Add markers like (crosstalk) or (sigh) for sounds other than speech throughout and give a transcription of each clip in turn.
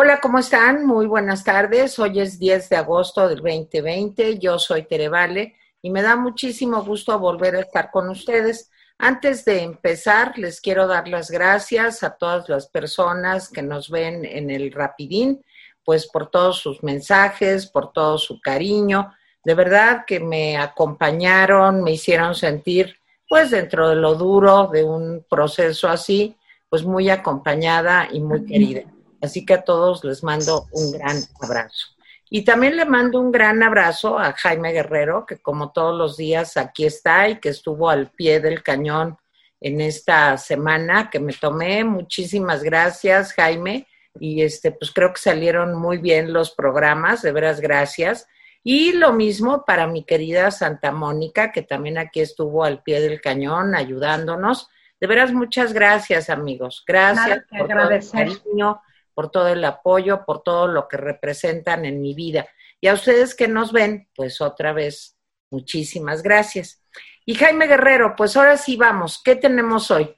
Hola, ¿cómo están? Muy buenas tardes. Hoy es 10 de agosto del 2020. Yo soy Tere Vale y me da muchísimo gusto volver a estar con ustedes. Antes de empezar, les quiero dar las gracias a todas las personas que nos ven en el Rapidín, pues por todos sus mensajes, por todo su cariño. De verdad que me acompañaron, me hicieron sentir, pues dentro de lo duro de un proceso así, pues muy acompañada y muy querida. Así que a todos les mando un gran abrazo. Y también le mando un gran abrazo a Jaime Guerrero, que como todos los días aquí está y que estuvo al pie del cañón en esta semana que me tomé. Muchísimas gracias, Jaime. Y este, pues creo que salieron muy bien los programas, de veras gracias. Y lo mismo para mi querida Santa Mónica, que también aquí estuvo al pie del cañón ayudándonos. De veras, muchas gracias, amigos. Gracias por agradecer. todo el cariño, por todo el apoyo, por todo lo que representan en mi vida. Y a ustedes que nos ven, pues otra vez, muchísimas gracias. Y Jaime Guerrero, pues ahora sí vamos, ¿qué tenemos hoy?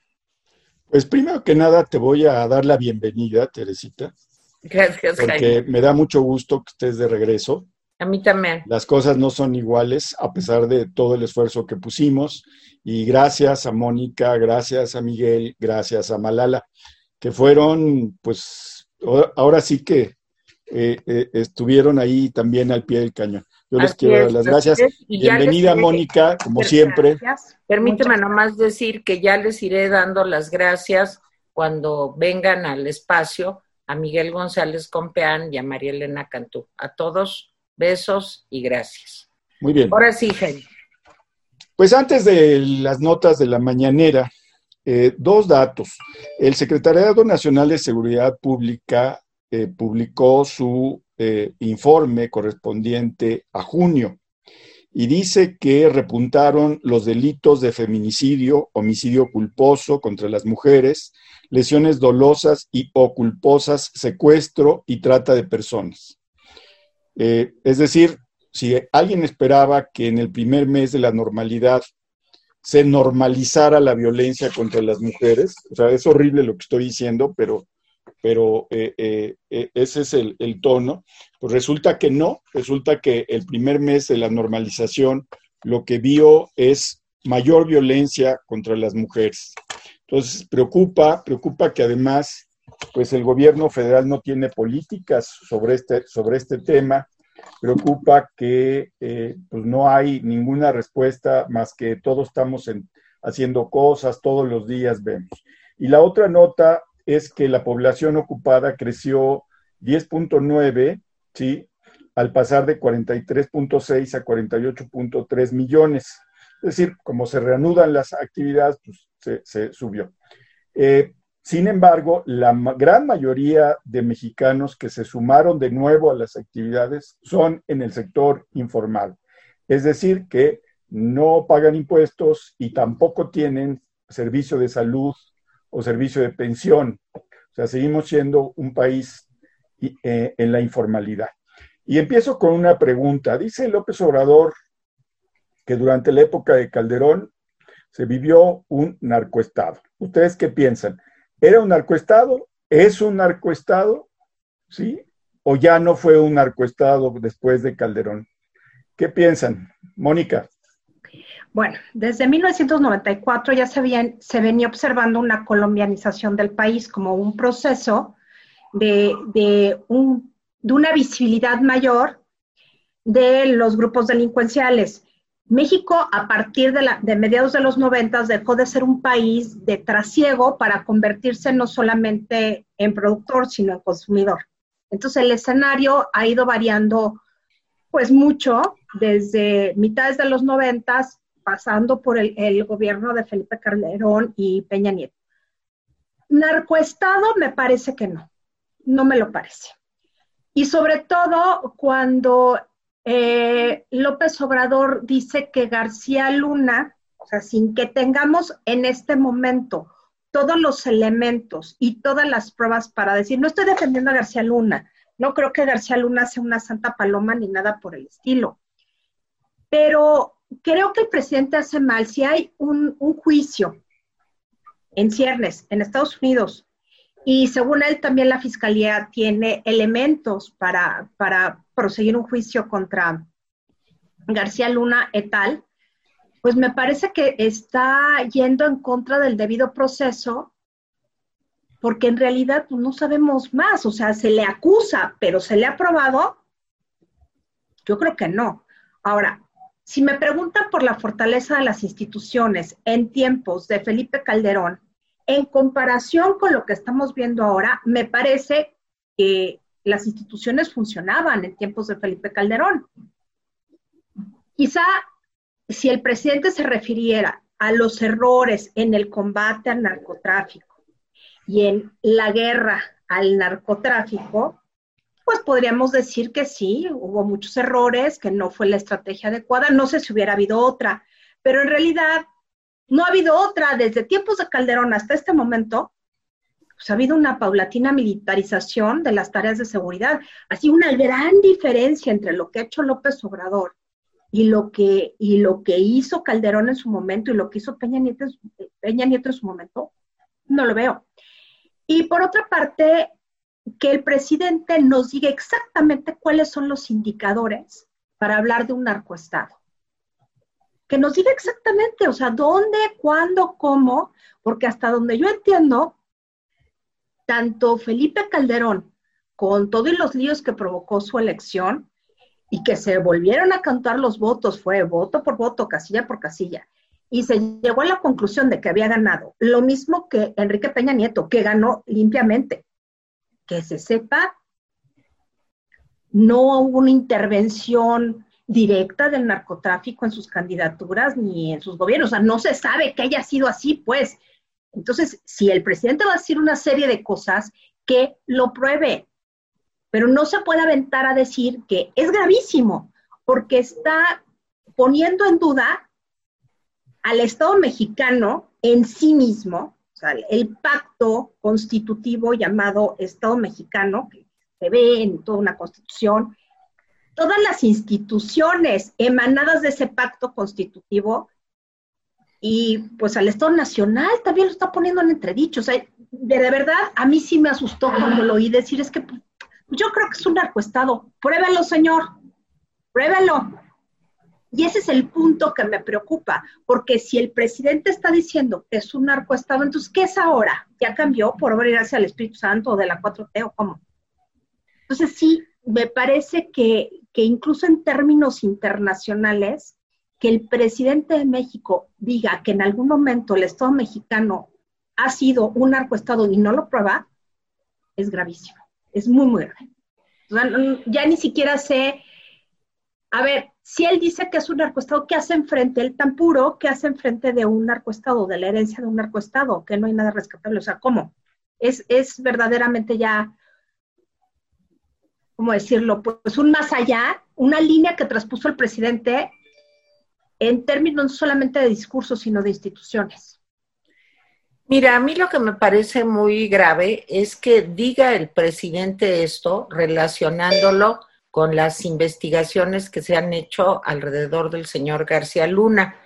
Pues primero que nada te voy a dar la bienvenida, Teresita. Gracias, porque me da mucho gusto que estés de regreso. A mí también. Las cosas no son iguales a pesar de todo el esfuerzo que pusimos. Y gracias a Mónica, gracias a Miguel, gracias a Malala, que fueron pues ahora sí que eh, eh, estuvieron ahí también al pie del cañón. Yo les quiero dar las gracias. Bienvenida, Mónica, como siempre. Permíteme nomás decir que ya les iré dando las gracias cuando vengan al espacio a Miguel González Compeán y a María Elena Cantú. A todos, besos y gracias. Muy bien. Ahora sí, Jenny. Pues antes de las notas de la mañanera, eh, dos datos. El Secretariado Nacional de Seguridad Pública eh, publicó su eh, informe correspondiente a junio y dice que repuntaron los delitos de feminicidio, homicidio culposo contra las mujeres, lesiones dolosas y o culposas, secuestro y trata de personas. es decir, si alguien esperaba que en el primer mes de la normalidad se normalizara la violencia contra las mujeres. O sea, es horrible lo que estoy diciendo, pero, pero eh, eh, eh, ese es el, el, tono. Pues resulta que no, resulta que el primer mes de la normalización lo que vio es mayor violencia contra las mujeres. Entonces, preocupa, preocupa que además, pues el gobierno federal no tiene políticas sobre este, sobre este tema preocupa que eh, pues no hay ninguna respuesta más que todos estamos haciendo cosas, todos los días vemos. Y la otra nota es que la población ocupada creció 10.9, ¿sí? Al pasar de 43.6 a 48.3 millones. Es decir, como se reanudan las actividades, pues se, subió. Eh, sin embargo, la gran mayoría de mexicanos que se sumaron de nuevo a las actividades son en el sector informal. Es decir, que no pagan impuestos y tampoco tienen servicio de salud o servicio de pensión. O sea, seguimos siendo un país eh, en la informalidad. Y empiezo con una pregunta. Dice López Obrador que durante la época de Calderón se vivió un narcoestado. ¿Ustedes qué piensan? ¿Era un narcoestado? ¿Es un narcoestado? ¿Sí? ¿O ya no fue un narcoestado después de Calderón? ¿Qué piensan? Mónica. Bueno, desde 1994 ya se, se venía observando una colombianización del país como un proceso de, de, un, de una visibilidad mayor de los grupos delincuenciales. México, a partir de, la, de mediados de los noventas, dejó de ser un país de trasiego para convertirse no solamente en productor, sino en consumidor. Entonces, el escenario ha ido variando, pues, mucho desde mitades de los noventas, pasando por el, el gobierno de Felipe Calderón y Peña Nieto. Narcoestado me parece que no, no me lo parece. Y sobre todo cuando eh, López Obrador dice que García Luna, o sea, sin que tengamos en este momento todos los elementos y todas las pruebas para decir, no estoy defendiendo a García Luna, no creo que García Luna sea una santa paloma ni nada por el estilo, pero creo que el presidente hace mal. Si hay un, un juicio en ciernes en Estados Unidos Y según él, también la fiscalía tiene elementos para, para proseguir un juicio contra García Luna et al. Pues me parece que está yendo en contra del debido proceso, porque en realidad pues, no sabemos más. O sea, se le acusa, pero ¿se le ha probado? Yo creo que no. Ahora, si me preguntan por la fortaleza de las instituciones en tiempos de Felipe Calderón, en comparación con lo que estamos viendo ahora, me parece que las instituciones funcionaban en tiempos de Felipe Calderón. Quizá si el presidente se refiriera a los errores en el combate al narcotráfico y en la guerra al narcotráfico, pues podríamos decir que sí, hubo muchos errores, que no fue la estrategia adecuada, no sé si hubiera habido otra, pero en realidad no ha habido otra desde tiempos de Calderón hasta este momento. Pues ha habido una paulatina militarización de las tareas de seguridad. Así una gran diferencia entre lo que ha hecho López Obrador y lo que, y lo que hizo Calderón en su momento y lo que hizo Peña Nieto, Peña Nieto en su momento, no lo veo. Y por otra parte, que el presidente nos diga exactamente cuáles son los indicadores para hablar de un narcoestado que nos diga exactamente, o sea, dónde, cuándo, cómo, porque hasta donde yo entiendo, tanto Felipe Calderón, con todos los líos que provocó su elección y que se volvieron a cantar los votos, fue voto por voto, casilla por casilla, y se llegó a la conclusión de que había ganado, lo mismo que Enrique Peña Nieto, que ganó limpiamente. Que se sepa, no hubo una intervención directa del narcotráfico en sus candidaturas ni en sus gobiernos. O sea, no se sabe que haya sido así, pues. Entonces, si el presidente va a decir una serie de cosas, que lo pruebe. Pero no se puede aventar a decir que es gravísimo, porque está poniendo en duda al Estado mexicano en sí mismo, o sea, el pacto constitutivo llamado Estado mexicano, que se ve en toda una constitución, todas las instituciones emanadas de ese pacto constitutivo y pues al Estado Nacional también lo está poniendo en entredicho. O sea, de, verdad, a mí sí me asustó cuando lo oí decir, es que pues, yo creo que es un narcoestado. Pruébelo, señor, pruébelo. Y ese es el punto que me preocupa, porque si el presidente está diciendo que es un narcoestado, entonces, ¿qué es ahora? ¿Ya cambió por obra gracias al Espíritu Santo o de la 4T o cómo? Entonces, sí, me parece que, que incluso en términos internacionales, que el presidente de México diga que en algún momento el Estado mexicano ha sido un narcoestado y no lo prueba, es gravísimo, es muy, muy grave. ya ni siquiera sé, a ver, si él dice que es un narcoestado, ¿qué hace enfrente? Él tan puro, ¿qué hace enfrente de un narcoestado, de la herencia de un narcoestado? Que no hay nada rescatable, o sea, ¿cómo? Es, es verdaderamente ya ¿cómo decirlo? Pues un más allá, una línea que traspuso el presidente en términos no solamente de discursos, sino de instituciones. Mira, a mí lo que me parece muy grave es que diga el presidente esto relacionándolo con las investigaciones que se han hecho alrededor del señor García Luna,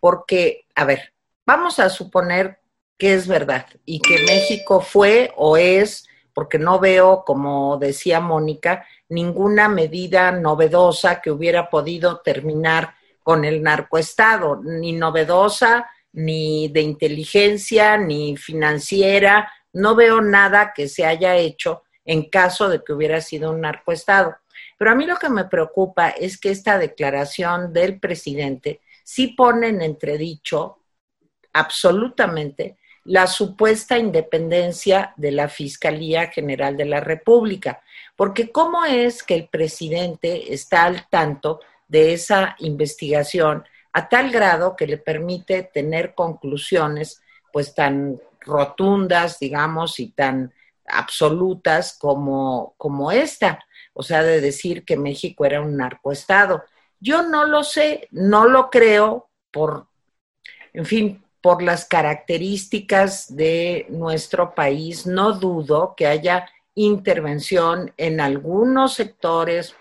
porque, a ver, vamos a suponer que es verdad y que México fue o es porque no veo, como decía Mónica, ninguna medida novedosa que hubiera podido terminar con el narcoestado, ni novedosa, ni de inteligencia, ni financiera. No veo nada que se haya hecho en caso de que hubiera sido un narcoestado. Pero a mí lo que me preocupa es que esta declaración del presidente sí pone en entredicho absolutamente la supuesta independencia de la Fiscalía General de la República. Porque ¿cómo es que el presidente está al tanto de esa investigación a tal grado que le permite tener conclusiones pues tan rotundas, digamos, y tan absolutas como, como esta? O sea, de decir que México era un narcoestado. Yo no lo sé, no lo creo por, en fin, por las características de nuestro país, no dudo que haya intervención en algunos sectores,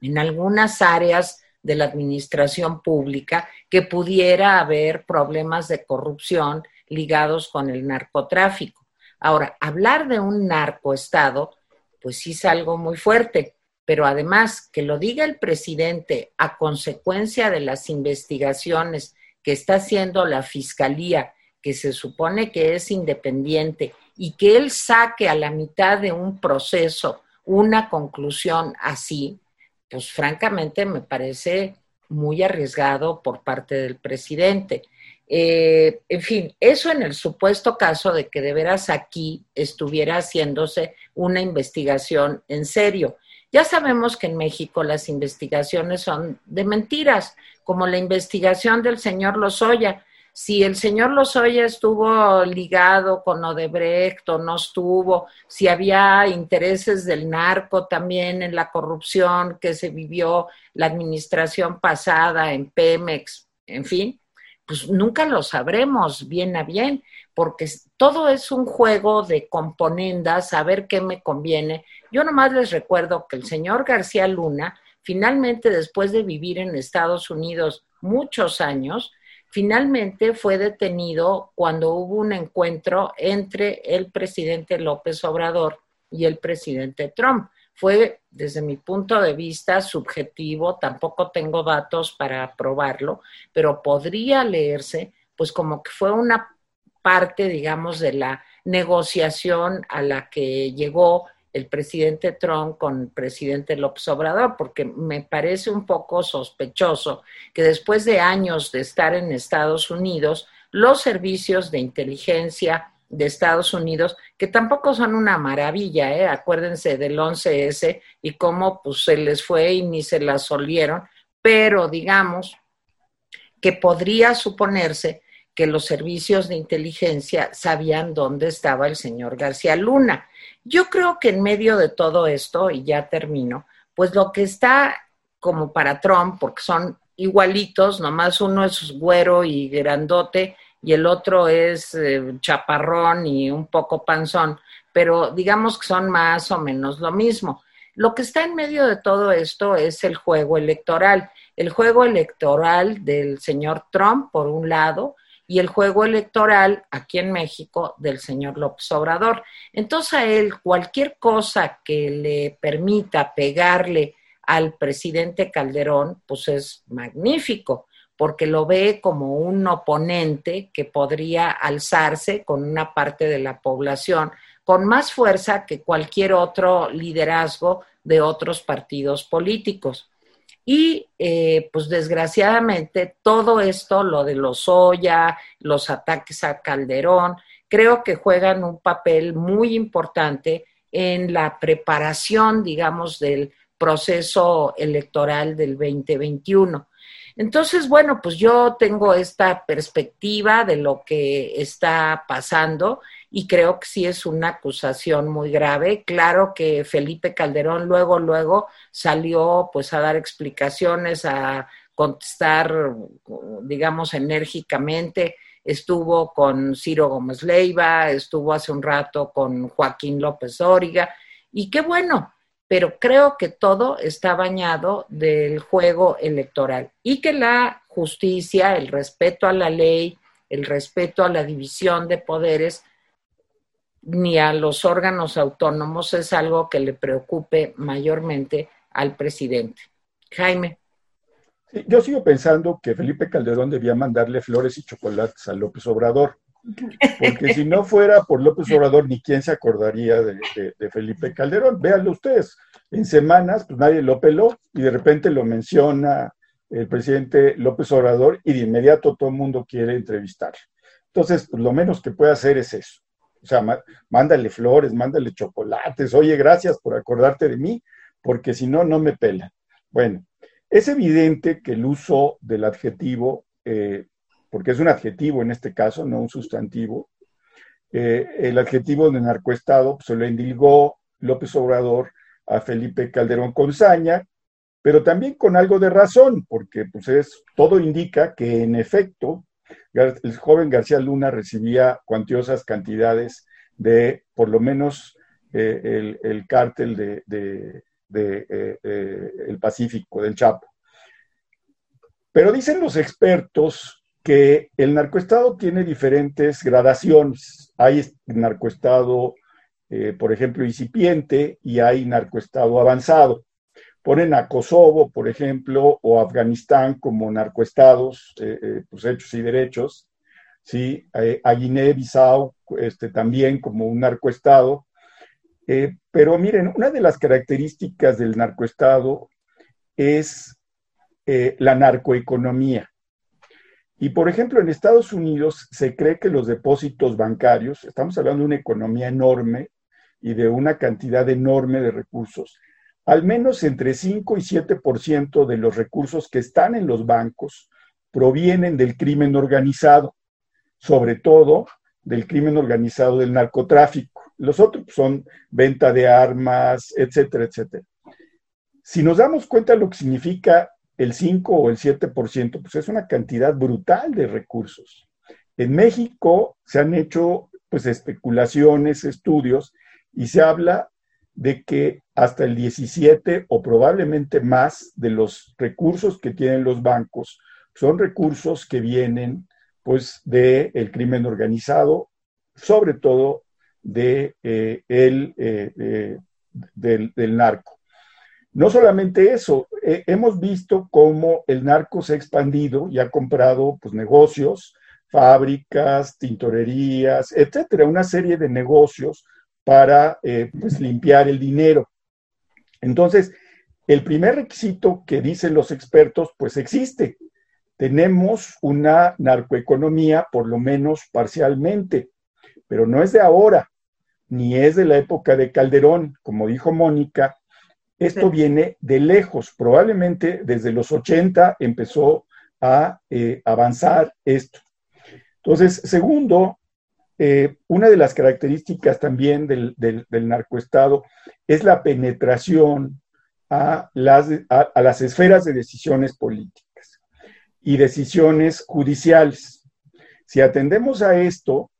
en algunas áreas de la administración pública, que pudiera haber problemas de corrupción ligados con el narcotráfico. Ahora, hablar de un narcoestado, pues sí es algo muy fuerte, pero además que lo diga el presidente a consecuencia de las investigaciones que está haciendo la fiscalía, que se supone que es independiente, y que él saque a la mitad de un proceso una conclusión así, pues francamente me parece muy arriesgado por parte del presidente. Eh, en fin, eso en el supuesto caso de que de veras aquí estuviera haciéndose una investigación en serio. Ya sabemos que en México las investigaciones son de mentiras, como la investigación del señor Lozoya. Si el señor Lozoya estuvo ligado con Odebrecht o no estuvo, si había intereses del narco también en la corrupción que se vivió la administración pasada en Pemex, en fin, pues nunca lo sabremos bien a bien, porque todo es un juego de componendas, a ver qué me conviene. Yo nomás les recuerdo que el señor García Luna, finalmente después de vivir en Estados Unidos muchos años, finalmente fue detenido cuando hubo un encuentro entre el presidente López Obrador y el presidente Trump. Fue, desde mi punto de vista, subjetivo, tampoco tengo datos para probarlo, pero podría leerse, pues como que fue una parte, digamos, de la negociación a la que llegó el presidente Trump con el presidente López Obrador, porque me parece un poco sospechoso que después de años de estar en Estados Unidos, los servicios de inteligencia de Estados Unidos, que tampoco son una maravilla, ¿eh? acuérdense del 11S y cómo pues, se les fue y ni se las olieron, pero digamos que podría suponerse que los servicios de inteligencia sabían dónde estaba el señor García Luna. Yo creo que en medio de todo esto, y ya termino, pues lo que está como para Trump, porque son igualitos, nomás uno es güero y grandote y el otro es eh, chaparrón y un poco panzón, pero digamos que son más o menos lo mismo. Lo que está en medio de todo esto es el juego electoral, el juego electoral del señor Trump, por un lado, y el juego electoral aquí en México del señor López Obrador. Entonces a él cualquier cosa que le permita pegarle al presidente Calderón, pues es magnífico porque lo ve como un oponente que podría alzarse con una parte de la población con más fuerza que cualquier otro liderazgo de otros partidos políticos. Y eh, pues desgraciadamente todo esto, lo de los Oya, los ataques a Calderón, creo que juegan un papel muy importante en la preparación, digamos, del proceso electoral del 2021. Entonces, bueno, pues yo tengo esta perspectiva de lo que está pasando y creo que sí es una acusación muy grave. Claro que Felipe Calderón luego, luego salió pues a dar explicaciones, a contestar, digamos, enérgicamente. Estuvo con Ciro Gómez Leiva, estuvo hace un rato con Joaquín López Óriga, y qué bueno, pero creo que todo está bañado del juego electoral y que la justicia, el respeto a la ley, el respeto a la división de poderes, ni a los órganos autónomos es algo que le preocupe mayormente al presidente. Jaime. yo sigo pensando que Felipe Calderón debía mandarle flores y chocolates a López Obrador. Porque si no fuera por López Obrador, ni quién se acordaría de, Felipe Calderón. Véanlo ustedes. En semanas, pues nadie lo peló y de repente lo menciona el presidente López Obrador y de inmediato todo el mundo quiere entrevistar. Entonces, pues, lo menos que puede hacer es eso. O sea, mándale flores, mándale chocolates. Oye, gracias por acordarte de mí, porque si no, no me pela. Bueno, es evidente que el uso del adjetivo eh, porque es un adjetivo en este caso, no un sustantivo. Eh, el adjetivo de narcoestado pues, se lo endilgó López Obrador a Felipe Calderón con saña, pero también con algo de razón, porque pues es, todo indica que en efecto el joven García Luna recibía cuantiosas cantidades de por lo menos eh, el, cártel de, eh, el Pacífico, del Chapo. Pero dicen los expertos que el narcoestado tiene diferentes gradaciones. Hay narcoestado, eh, por ejemplo, incipiente y hay narcoestado avanzado. Ponen a Kosovo, por ejemplo, o Afganistán como narcoestados, eh, eh, pues hechos y derechos, ¿sí? a Guinea-Bissau este, también como un narcoestado. pero miren, una de las características del narcoestado es la narcoeconomía. Y por ejemplo, en Estados Unidos se cree que los depósitos bancarios, estamos hablando de una economía enorme y de una cantidad enorme de recursos, al menos entre 5 y 7% de los recursos que están en los bancos provienen del crimen organizado, sobre todo del crimen organizado del narcotráfico. Los otros son venta de armas, etcétera, etcétera. Si nos damos cuenta de lo que significa el 5 o el 7%, pues es una cantidad brutal de recursos. En México se han hecho pues especulaciones, estudios, y se habla de que hasta el 17 o probablemente más de los recursos que tienen los bancos son recursos que vienen pues del el crimen organizado, sobre todo de, eh, el, eh, del, del narco. No solamente eso, eh, hemos visto cómo el narco se ha expandido y ha comprado pues, negocios, fábricas, tintorerías, etcétera, una serie de negocios para eh, pues, limpiar el dinero. Entonces, el primer requisito que dicen los expertos, pues existe. Tenemos una narcoeconomía, por lo menos parcialmente, pero no es de ahora, ni es de la época de Calderón. Como dijo Mónica, esto viene de lejos, probablemente desde los 80 empezó a eh, avanzar esto. Entonces, segundo, eh, una de las características también del, narcoestado es la penetración a las, a las esferas de decisiones políticas y decisiones judiciales. Si atendemos a esto,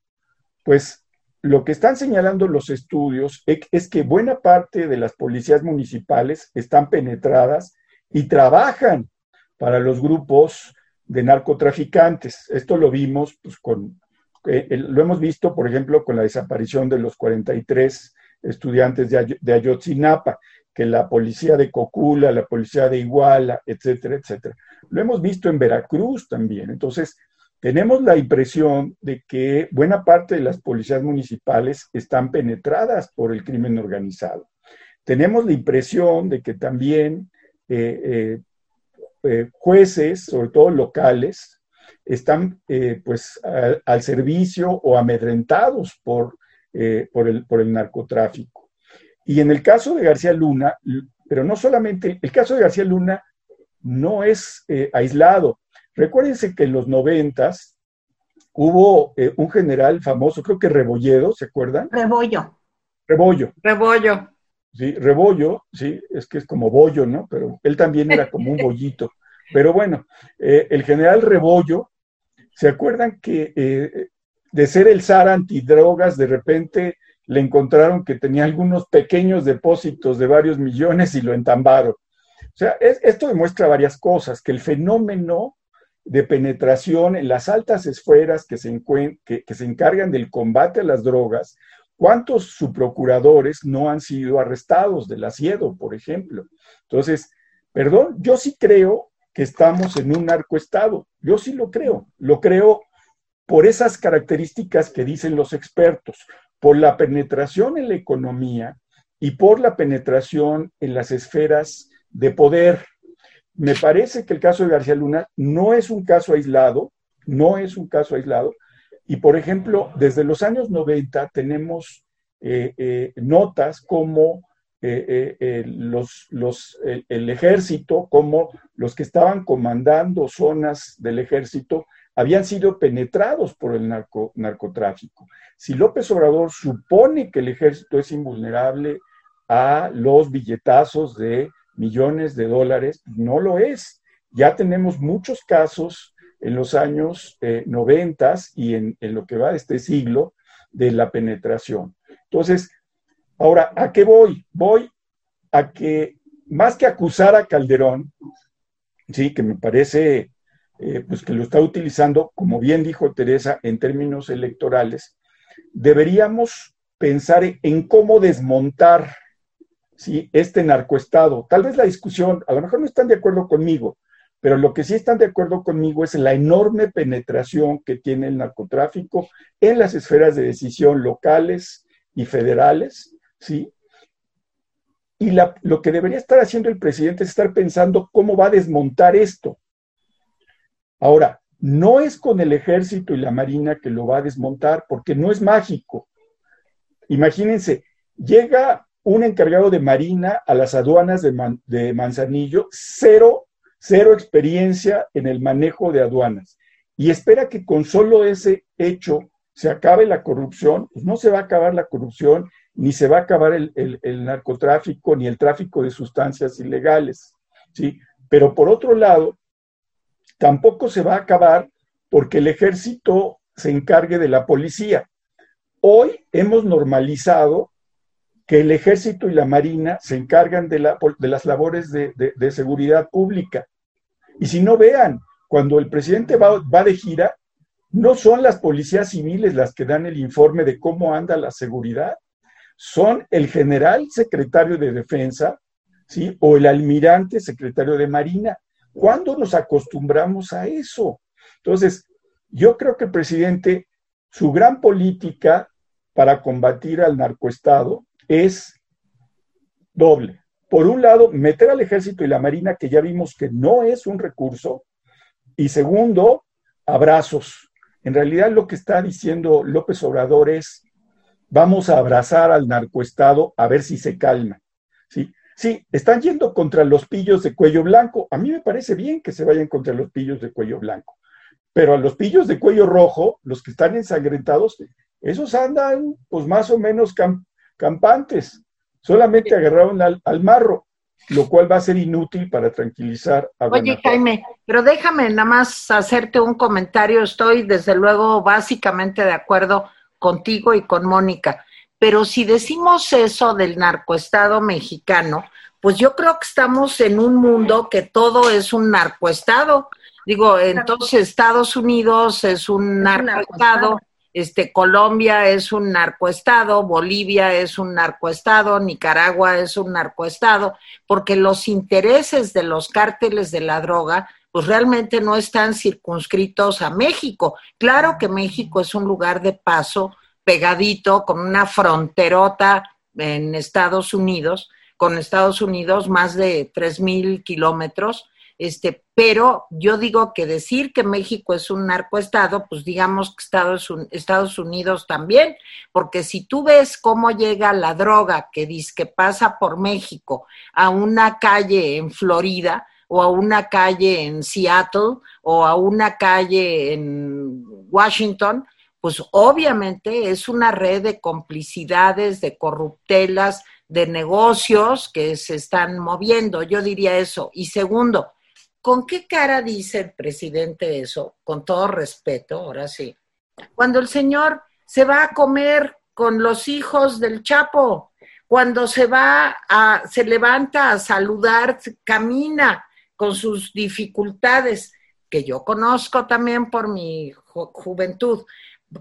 pues lo que están señalando los estudios es que buena parte de las policías municipales están penetradas y trabajan para los grupos de narcotraficantes. Esto lo vimos pues, con, eh, lo hemos visto, por ejemplo, con la desaparición de los 43 estudiantes de, de Ayotzinapa, que la policía de Cocula, la policía de Iguala, etcétera, etcétera. Lo hemos visto en Veracruz también. Entonces, tenemos la impresión de que buena parte de las policías municipales están penetradas por el crimen organizado. Tenemos la impresión de que también eh, eh, jueces, sobre todo locales, están pues al servicio o amedrentados por, por, el, por el narcotráfico. Y en el caso de García Luna, pero no solamente, el caso de García Luna no es aislado. Recuérdense que en los noventas hubo eh, un general famoso, creo que Rebolledo, ¿se acuerdan? Rebollo. Rebollo. Rebollo. Sí, Rebollo, sí, es que es como bollo, ¿no? Pero él también era como un bollito. Pero bueno, eh, el general Rebollo, ¿se acuerdan que eh, de ser el zar antidrogas, de repente le encontraron que tenía algunos pequeños depósitos de varios millones y lo entambaron? O sea, esto demuestra varias cosas, que el fenómeno de penetración en las altas esferas que se, que, se encargan del combate a las drogas, ¿cuántos subprocuradores no han sido arrestados del asiedo, por ejemplo? Entonces, perdón, yo sí creo que estamos en un narcoestado, yo sí lo creo, lo creo por esas características que dicen los expertos, por la penetración en la economía y por la penetración en las esferas de poder, me parece que el caso de García Luna no es un caso aislado, no es un caso aislado. Y por ejemplo, desde los años 90 tenemos eh, eh, notas como eh, los, los, el ejército, como los que estaban comandando zonas del ejército, habían sido penetrados por el narcotráfico. Si López Obrador supone que el ejército es invulnerable a los billetazos de millones de dólares, no lo es. Ya tenemos muchos casos en los años eh, noventas y en, lo que va de este siglo de la penetración. Entonces, ahora, ¿a qué voy? Voy a que más que acusar a Calderón, sí, que me parece eh, pues que lo está utilizando, como bien dijo Teresa, en términos electorales, deberíamos pensar en cómo desmontar ¿sí? este narcoestado. Tal vez la discusión, a lo mejor no están de acuerdo conmigo, pero lo que sí están de acuerdo conmigo es la enorme penetración que tiene el narcotráfico en las esferas de decisión locales y federales, ¿sí? Y lo que debería estar haciendo el presidente es estar pensando cómo va a desmontar esto. Ahora, no es con el ejército y la marina que lo va a desmontar, porque no es mágico. Imagínense, llega un encargado de marina a las aduanas de, Manzanillo, cero, cero experiencia en el manejo de aduanas, y espera que con solo ese hecho se acabe la corrupción, pues no se va a acabar la corrupción, ni se va a acabar el, el narcotráfico, ni el tráfico de sustancias ilegales, ¿sí? Pero por otro lado, tampoco se va a acabar porque el ejército se encargue de la policía. Hoy hemos normalizado que el ejército y la marina se encargan de, las labores de, seguridad pública. Y si no vean, cuando el presidente va, va de gira, no son las policías civiles las que dan el informe de cómo anda la seguridad, son el general secretario de defensa, ¿sí? O el almirante secretario de marina. ¿Cuándo nos acostumbramos a eso? Entonces, yo creo que el presidente, su gran política para combatir al narcoestado es doble. Por un lado, meter al ejército y la marina, que ya vimos que no es un recurso. Y segundo, abrazos. En realidad lo que está diciendo López Obrador es, vamos a abrazar al narcoestado a ver si se calma. ¿sí? Sí, están yendo contra los pillos de cuello blanco. A mí me parece bien que se vayan contra los pillos de cuello blanco. Pero a los pillos de cuello rojo, los que están ensangrentados, esos andan pues más o menos campantes. Solamente agarraron al, marro, lo cual va a ser inútil para tranquilizar a Oye, Jaime, pero déjame nada más hacerte un comentario. Estoy desde luego básicamente de acuerdo contigo y con Mónica. Pero si decimos eso del narcoestado mexicano, pues yo creo que estamos en un mundo que todo es un narcoestado. Digo, entonces Estados Unidos es un narcoestado, este Colombia es un narcoestado, Bolivia es un narcoestado, Nicaragua es un narcoestado, porque los intereses de los cárteles de la droga pues realmente no están circunscritos a México. Claro que México es un lugar de paso pegadito con una fronterota en Estados Unidos, con Estados Unidos más de tres mil kilómetros, este, pero yo digo que decir que México es un narcoestado, pues digamos que Estados, Estados Unidos también, porque si tú ves cómo llega la droga que dice que pasa por México a una calle en Florida, o a una calle en Seattle, o a una calle en Washington, pues obviamente es una red de complicidades, de corruptelas, de negocios que se están moviendo, yo diría eso. Y segundo, ¿con qué cara dice el presidente eso? Con todo respeto, ahora sí. Cuando el señor se va a comer con los hijos del Chapo, cuando se va a, se levanta a saludar, camina con sus dificultades, que yo conozco también por mi juventud,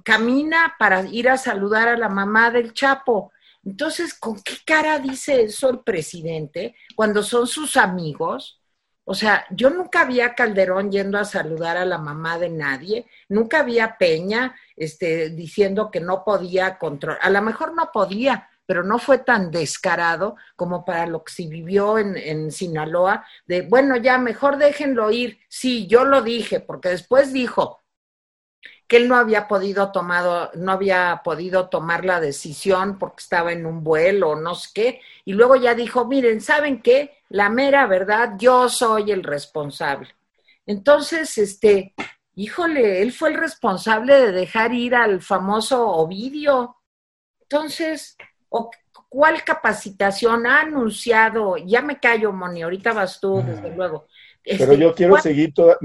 camina para ir a saludar a la mamá del Chapo. Entonces, ¿con qué cara dice eso el presidente cuando son sus amigos? O sea, yo nunca vi a Calderón yendo a saludar a la mamá de nadie, nunca vi a Peña este, diciendo que no podía controlar, a lo mejor no podía, pero no fue tan descarado como para lo que se vivió en, en Sinaloa, de, bueno, ya mejor déjenlo ir. Sí, yo lo dije, porque después dijo, que él no había podido tomado, no había podido tomar la decisión porque estaba en un vuelo, no sé qué, y luego ya dijo, miren, ¿saben qué? La mera verdad, yo soy el responsable. Entonces, este, híjole, él fue el responsable de dejar ir al famoso Ovidio. Entonces, ¿cuál capacitación ha anunciado? Ya me callo, Moni, ahorita vas tú, desde luego. Pero este, yo quiero seguir toda,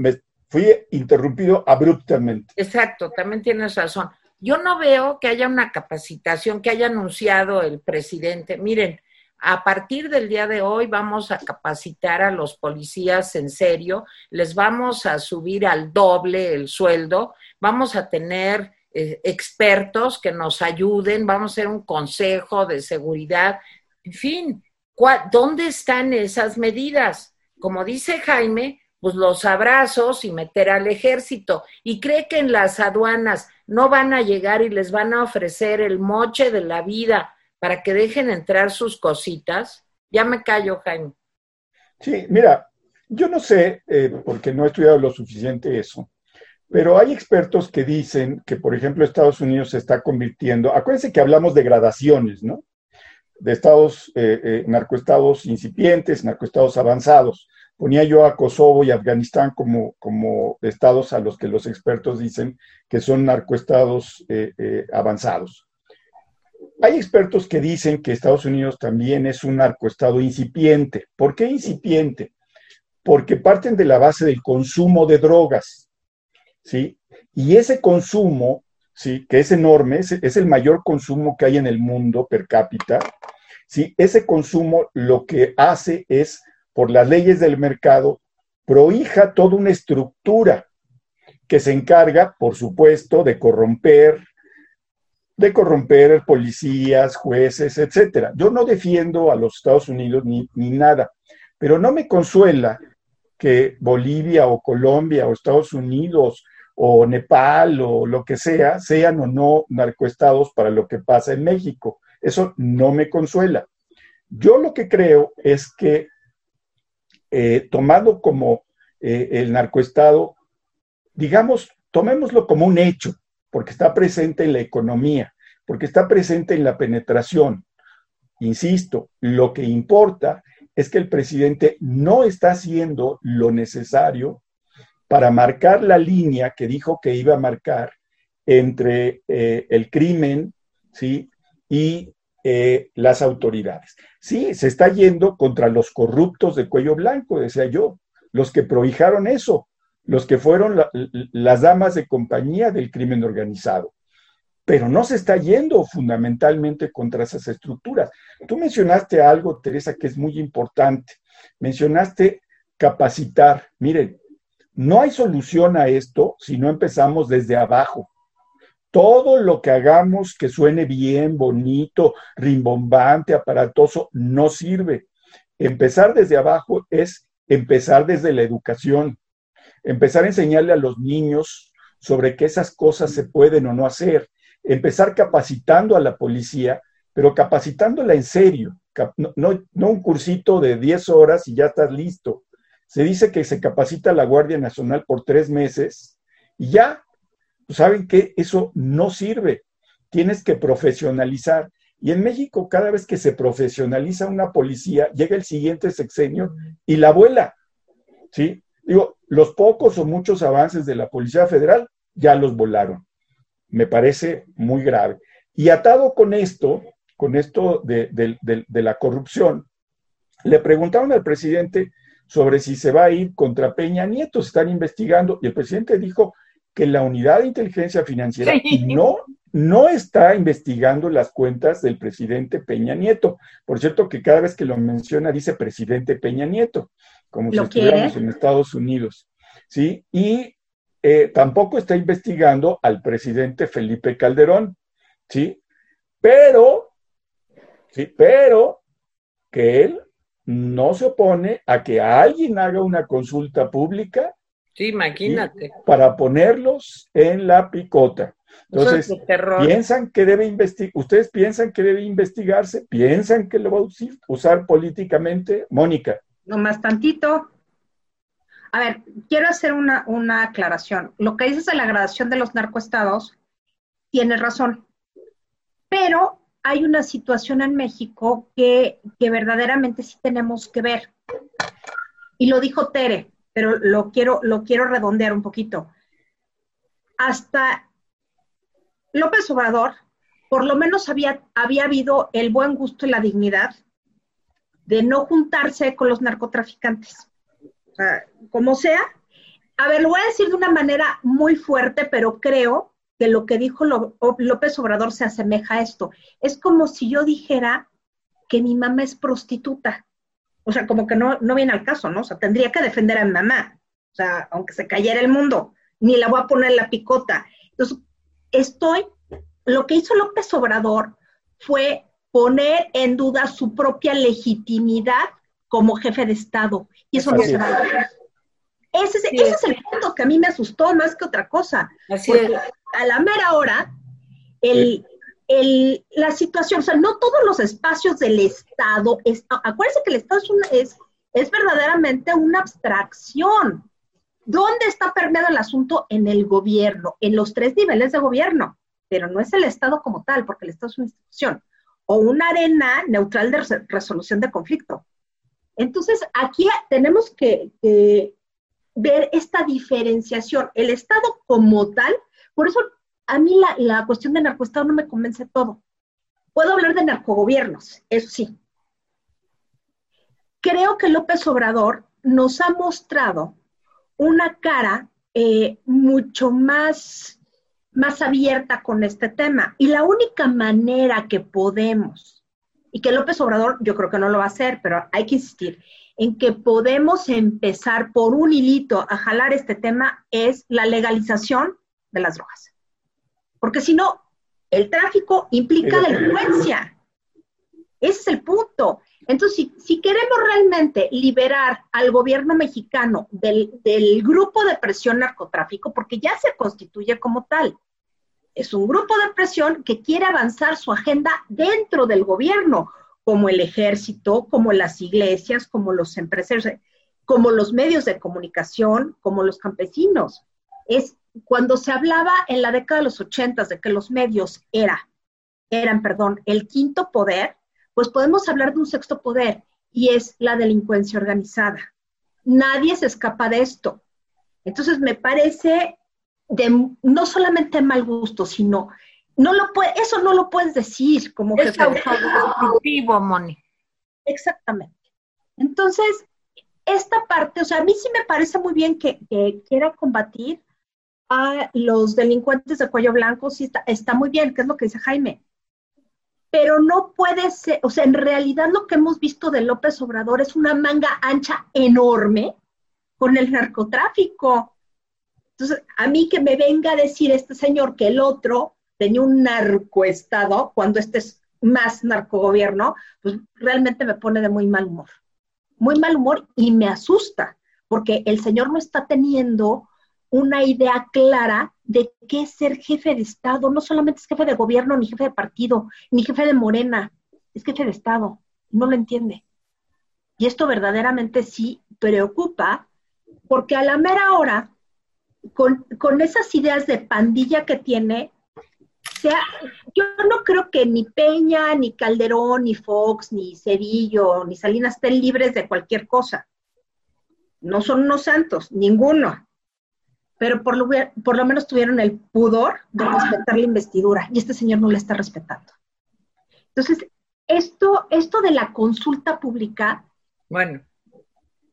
fui interrumpido abruptamente. Exacto, también tienes razón. Yo no veo que haya una capacitación que haya anunciado el presidente. Miren, a partir del día de hoy vamos a capacitar a los policías en serio, les vamos a subir al doble el sueldo, vamos a tener eh, expertos que nos ayuden, vamos a hacer un consejo de seguridad, en fin, ¿dónde están esas medidas? Como dice Jaime, pues los abrazos y meter al ejército. Y cree que en las aduanas no van a llegar y les van a ofrecer el moche de la vida para que dejen entrar sus cositas. Ya me callo, Jaime. Sí, mira, yo no sé, eh, porque no he estudiado lo suficiente eso, pero hay expertos que dicen que, por ejemplo, Estados Unidos se está convirtiendo, acuérdense que hablamos de gradaciones, ¿no? De estados, eh, eh, narcoestados incipientes, narcoestados avanzados. Ponía yo a Kosovo y Afganistán como, como estados a los que los expertos dicen que son narcoestados eh, avanzados. Hay expertos que dicen que Estados Unidos también es un narcoestado incipiente. ¿Por qué incipiente? Porque parten de la base del consumo de drogas ¿sí? Y ese consumo, ¿sí? Que es enorme, es, el mayor consumo que hay en el mundo per cápita, ¿sí? Ese consumo lo que hace es, por las leyes del mercado, prohija toda una estructura que se encarga, por supuesto, de corromper, de corromper policías, jueces, etcétera. Yo no defiendo a los Estados Unidos ni, ni, nada, pero no me consuela que Bolivia o Colombia o Estados Unidos o Nepal o lo que sea, sean o no narcoestados para lo que pasa en México. Eso no me consuela. Yo lo que creo es que eh, tomado como eh, el narcoestado, digamos, tomémoslo como un hecho, porque está presente en la economía, porque está presente en la penetración. Insisto, lo que importa es que el presidente no está haciendo lo necesario para marcar la línea que dijo que iba a marcar entre eh, el crimen ¿sí? y eh, las autoridades. Sí, se está yendo contra los corruptos de cuello blanco, decía yo, los que prohijaron eso, los que fueron las damas de compañía del crimen organizado. Pero no se está yendo fundamentalmente contra esas estructuras. Tú mencionaste algo, Teresa, que es muy importante. Mencionaste capacitar. Miren, no hay solución a esto si no empezamos desde abajo. Todo lo que hagamos que suene bien, bonito, rimbombante, aparatoso, no sirve. Empezar desde abajo es empezar desde la educación. Empezar a enseñarle a los niños sobre qué esas cosas se pueden o no hacer. Empezar capacitando a la policía, pero capacitándola en serio. No, no un cursito de 10 horas y ya estás listo se dice que se capacita la Guardia Nacional por tres meses y ya, pues, saben que eso no sirve. Tienes que profesionalizar. Y en México, cada vez que se profesionaliza una policía, llega el siguiente sexenio y la vuela. ¿Sí? Digo, los pocos o muchos avances de la Policía Federal ya los volaron. Me parece muy grave. Y atado con esto, con esto de, de la corrupción, le preguntaron al presidente sobre si se va a ir contra Peña Nieto. Se están investigando y el presidente dijo que la unidad de inteligencia financiera no, no está investigando las cuentas del presidente Peña Nieto. Por cierto, que cada vez que lo menciona dice presidente Peña Nieto, como si estuviéramos en Estados Unidos. ¿sí? Y eh, tampoco está investigando al presidente Felipe Calderón. ¿sí? Pero, sí, pero que él no se opone a que alguien haga una consulta pública. Sí, imagínate. Para ponerlos en la picota. Entonces, piensan que debe investigar, ustedes piensan que debe investigarse, piensan que lo va a usar políticamente, Mónica. No más tantito. A ver, quiero hacer una, una aclaración. Lo que dices de la gradación de los narcoestados, tienes razón. Pero hay una situación en México que, verdaderamente sí tenemos que ver. Y lo dijo Tere, pero lo quiero, lo quiero redondear un poquito. Hasta López Obrador, por lo menos había, había habido el buen gusto y la dignidad de no juntarse con los narcotraficantes. O sea, como sea. A ver, lo voy a decir de una manera muy fuerte, pero creo que lo que dijo López Obrador se asemeja a esto. Es como si yo dijera que mi mamá es prostituta. O sea, como que no, no viene al caso, ¿no? O sea, tendría que defender a mi mamá. O sea, aunque se cayera el mundo, ni la voy a poner la picota. Entonces, estoy, lo que hizo López Obrador fue poner en duda su propia legitimidad como jefe de Estado. Y eso no se va a ese, ese, es el punto que a mí me asustó más que otra cosa. Así porque a la mera hora, el, el, la situación, o sea, no todos los espacios del Estado, es, acuérdense que el Estado es, es, es verdaderamente una abstracción. ¿Dónde está permeado el asunto? En el gobierno, en los tres niveles de gobierno, pero no es el Estado como tal, porque el Estado es una institución, o una arena neutral de resolución de conflicto. Entonces, aquí tenemos que, ver esta diferenciación. El Estado como tal, por eso a mí la, la cuestión del narcoestado no me convence todo. Puedo hablar de narcogobiernos, eso sí. Creo que López Obrador nos ha mostrado una cara eh, mucho más, más abierta con este tema. Y la única manera que podemos, y que López Obrador yo creo que no lo va a hacer, pero hay que insistir, en que podemos empezar por un hilito a jalar este tema es la legalización de las drogas. Porque si no, el tráfico implica delincuencia. Ese es el punto. Entonces, si, queremos realmente liberar al gobierno mexicano del, grupo de presión narcotráfico, porque ya se constituye como tal, es un grupo de presión que quiere avanzar su agenda dentro del gobierno, como el ejército, como las iglesias, como los empresarios, como los medios de comunicación, como los campesinos. Es cuando se hablaba en la década de los ochentas de que los medios era, eran, perdón, el quinto poder, pues podemos hablar de un sexto poder y es la delincuencia organizada. Nadie se escapa de esto. Entonces me parece de no solamente mal gusto, sino no lo puede, eso no lo puedes decir como es autodestructivo, Moni. Exactamente. Entonces, esta parte, o sea, a mí sí me parece muy bien que, quiera combatir a los delincuentes de cuello blanco, sí está, está muy bien, que es lo que dice Jaime pero no puede ser, o sea, en realidad lo que hemos visto de López Obrador es una manga ancha enorme con el narcotráfico. Entonces, a mí que me venga a decir este señor que el otro tenía un narcoestado cuando este es más narcogobierno, pues realmente me pone de muy mal humor. Muy mal humor y me asusta, porque el señor no está teniendo una idea clara de qué es ser jefe de Estado. No solamente es jefe de gobierno, ni jefe de partido, ni jefe de Morena, es jefe de Estado. No lo entiende. Y esto verdaderamente sí preocupa, porque a la mera hora, con, esas ideas de pandilla que tiene, sea, yo no creo que ni Peña, ni Calderón, ni Fox, ni Cedillo, ni Salinas estén libres de cualquier cosa. No son unos santos, ninguno pero por lo, por lo menos tuvieron el pudor de respetar la investidura y este señor no la está respetando. Entonces, esto, esto de la consulta pública, bueno,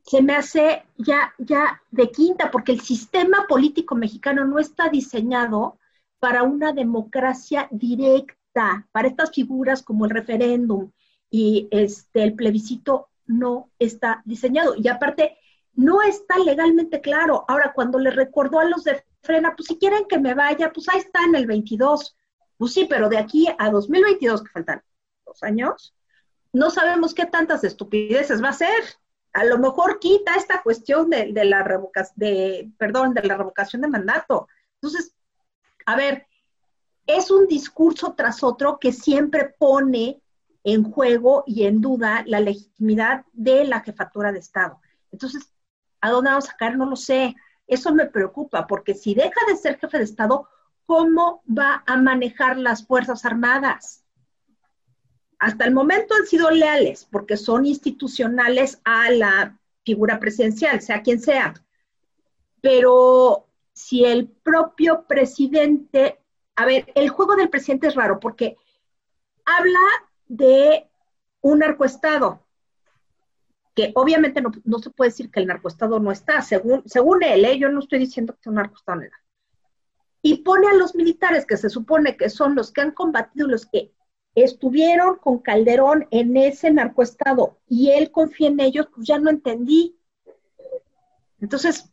se me hace ya, ya de quinta, porque el sistema político mexicano no está diseñado para una democracia directa, para estas figuras como el referéndum y este, el plebiscito no está diseñado. Y aparte, no está legalmente claro. Ahora, cuando le recordó a los de Frena, pues si quieren que me vaya, pues ahí está en el 22. Pues sí, pero de aquí a 2022, que faltan dos años, no sabemos qué tantas estupideces va a ser. A lo mejor quita esta cuestión de, la revocación, de, perdón, de la revocación de mandato. Entonces, a ver, es un discurso tras otro que siempre pone en juego y en duda la legitimidad de la jefatura de Estado. Entonces, ¿A dónde vamos a caer? No lo sé. Eso me preocupa, porque si deja de ser jefe de Estado, ¿cómo va a manejar las Fuerzas Armadas? Hasta el momento han sido leales, porque son institucionales a la figura presidencial, sea quien sea. Pero si el propio presidente, a ver, el juego del presidente es raro, porque habla de un narcoestado, que obviamente no, se puede decir que el narcoestado no está, según, según él, ¿eh? yo no estoy diciendo que sea un narcoestado Y pone a los militares, que se supone que son los que han combatido, los que estuvieron con Calderón en ese narcoestado y él confía en ellos, pues ya no entendí. Entonces,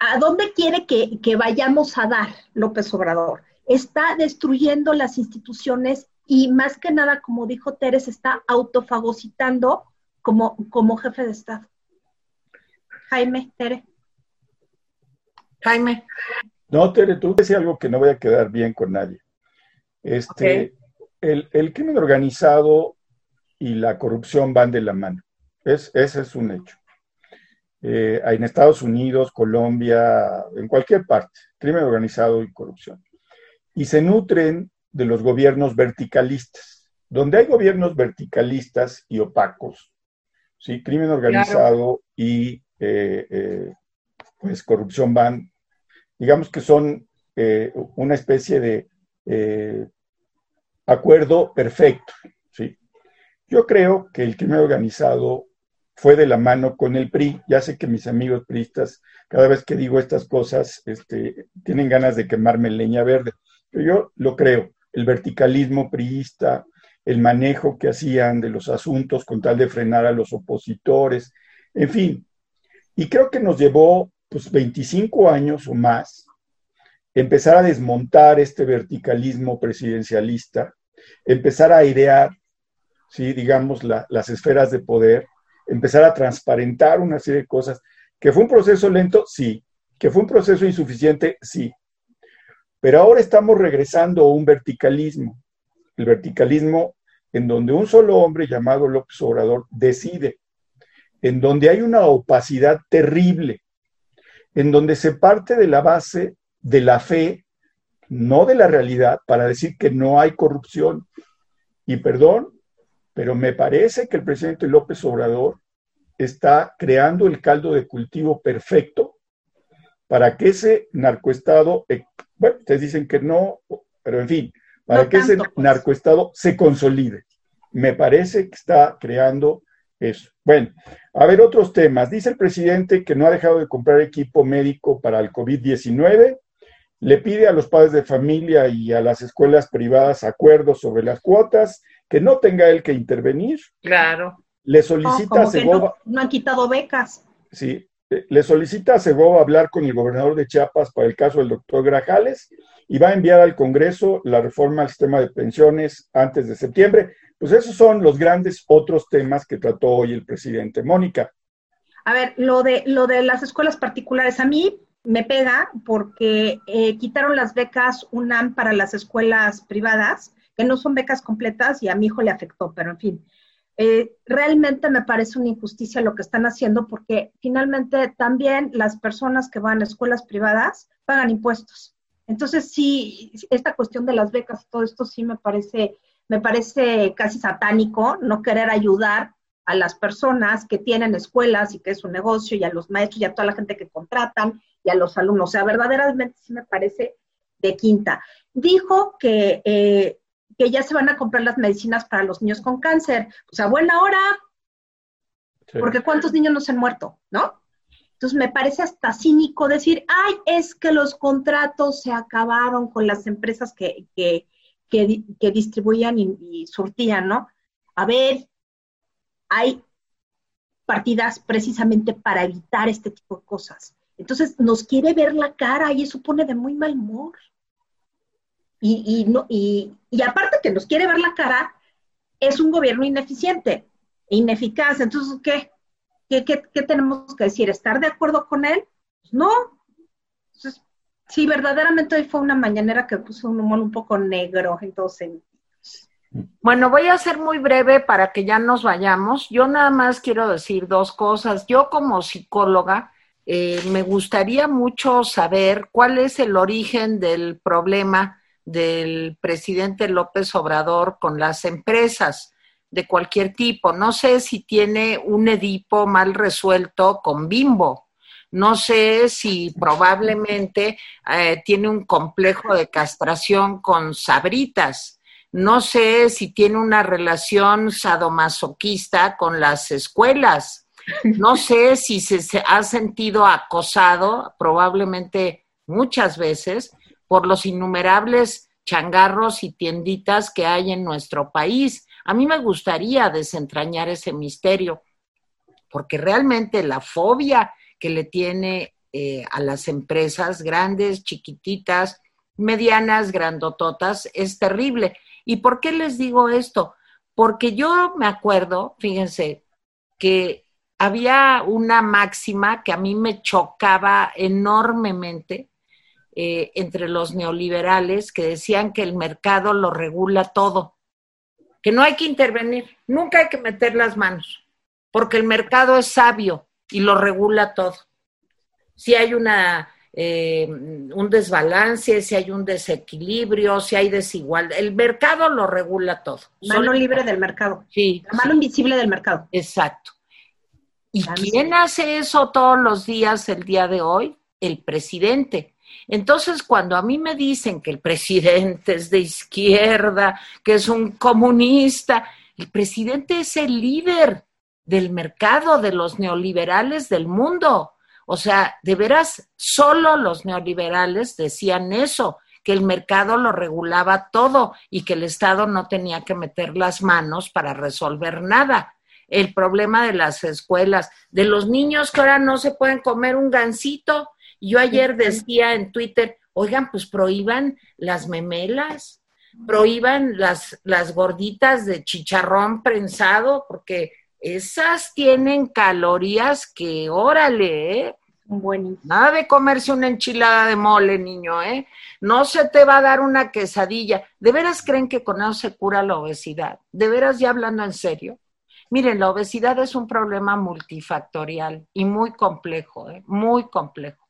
¿a dónde quiere que, que vayamos a dar López Obrador? Está destruyendo las instituciones y más que nada, como dijo Teres, está autofagocitando como, como jefe de Estado. Jaime, Tere. Jaime. No, Tere, tú decías algo que no voy a quedar bien con nadie. Este, el, el, crimen organizado y la corrupción van de la mano. Es, ese es un hecho. Eh, en Estados Unidos, Colombia, en cualquier parte, crimen organizado y corrupción. Y se nutren de los gobiernos verticalistas. Donde hay gobiernos verticalistas y opacos, ¿sí? crimen organizado y eh, eh, pues corrupción van, digamos que son eh, una especie de acuerdo perfecto. ¿sí? Yo creo que el crimen organizado fue de la mano con el PRI. Ya sé que mis amigos priistas, cada vez que digo estas cosas, este, tienen ganas de quemarme leña verde. Pero yo lo creo. El verticalismo priista, el manejo que hacían de los asuntos con tal de frenar a los opositores, en fin. Y creo que nos llevó pues 25 años o más empezar a desmontar este verticalismo presidencialista, empezar a airear, ¿sí? digamos, las esferas de poder, empezar a transparentar una serie de cosas, que fue un proceso lento, sí, que fue un proceso insuficiente, sí. Pero ahora estamos regresando a un verticalismo, el verticalismo en donde un solo hombre llamado López Obrador decide, en donde hay una opacidad terrible, en donde se parte de la base de la fe, no de la realidad, para decir que no hay corrupción. Y perdón, pero me parece que el presidente López Obrador está creando el caldo de cultivo perfecto para que ese narcoestado, eh, bueno, ustedes dicen que no, pero en fin, para que ese pues. narcoestado se consolide. Me parece que está creando eso. Bueno, a ver otros temas. Dice el presidente que no ha dejado de comprar equipo médico para el COVID-19. Le pide a los padres de familia y a las escuelas privadas acuerdos sobre las cuotas, que no tenga él que intervenir. Claro. Le solicita a No, no han quitado becas. Sí, le solicita a Segovia hablar con el gobernador de Chiapas para el caso del doctor Grajales y va a enviar al Congreso la reforma al sistema de pensiones antes de septiembre. Pues esos son los grandes otros temas que trató hoy el presidente. Mónica. A ver, lo de, lo de las escuelas particulares, a mí me pega porque eh, quitaron las becas UNAM para las escuelas privadas, que no son becas completas y a mi hijo le afectó, pero en fin. Eh, realmente me parece una injusticia lo que están haciendo porque finalmente también las personas que van a escuelas privadas pagan impuestos. Entonces sí, esta cuestión de las becas, todo esto sí me parece, me parece casi satánico, no querer ayudar a las personas que tienen escuelas y que es un negocio y a los maestros y a toda la gente que contratan y a los alumnos. O sea, verdaderamente sí me parece de quinta. Dijo que eh, que ya se van a comprar las medicinas para los niños con cáncer. Pues a buena hora, porque ¿cuántos niños no se han muerto? ¿No? Entonces me parece hasta cínico decir, ay, es que los contratos se acabaron con las empresas que, que, que, distribuían y, y surtían, ¿no? A ver, hay partidas precisamente para evitar este tipo de cosas. Entonces nos quiere ver la cara y eso pone de muy mal humor. Y, y, no, y, y aparte que nos quiere ver la cara, es un gobierno ineficiente, ineficaz. Entonces, ¿qué? ¿Qué, qué, tenemos que decir? ¿Estar de acuerdo con él? Pues no. Entonces, sí, verdaderamente hoy fue una mañanera que puso un humor un poco negro entonces Bueno, voy a ser muy breve para que ya nos vayamos. Yo nada más quiero decir dos cosas. Yo como psicóloga eh, me gustaría mucho saber cuál es el origen del problema del presidente López Obrador con las empresas de cualquier tipo. No sé si tiene un Edipo mal resuelto con Bimbo. No sé si probablemente eh, tiene un complejo de castración con Sabritas. No sé si tiene una relación sadomasoquista con las escuelas. No sé si se ha sentido acosado, probablemente muchas veces, por los innumerables changarros y tienditas que hay en nuestro país. A mí me gustaría desentrañar ese misterio, porque realmente la fobia que le tiene eh, a las empresas grandes, chiquititas, medianas, grandototas, es terrible. ¿Y por qué les digo esto? Porque yo me acuerdo, fíjense, que había una máxima que a mí me chocaba enormemente eh, entre los neoliberales que decían que el mercado lo regula todo, que no hay que intervenir, nunca hay que meter las manos, porque el mercado es sabio y lo regula todo. Si hay una eh, un desbalance, si hay un desequilibrio, si hay desigualdad. El mercado lo regula todo. Mano libre del mercado. Sí. La mano invisible del mercado. Exacto. ¿Y quién hace eso todos los días el día de hoy? El presidente. Entonces, cuando a mí me dicen que el presidente es de izquierda, que es un comunista, el presidente es el líder del mercado de los neoliberales del mundo. O sea, de veras, solo los neoliberales decían eso, que el mercado lo regulaba todo y que el Estado no tenía que meter las manos para resolver nada. El problema de las escuelas, de los niños que ahora no se pueden comer un gansito. Yo ayer decía en Twitter, oigan, pues prohíban las memelas, prohíban las, las gorditas de chicharrón prensado, porque esas tienen calorías que, órale, ¿eh? Nada de comerse una enchilada de mole, niño, ¿eh? No se te va a dar una quesadilla. ¿De veras creen que con eso se cura la obesidad? ¿De veras ya hablando en serio? Miren, la obesidad es un problema multifactorial y muy complejo, ¿eh? Muy complejo.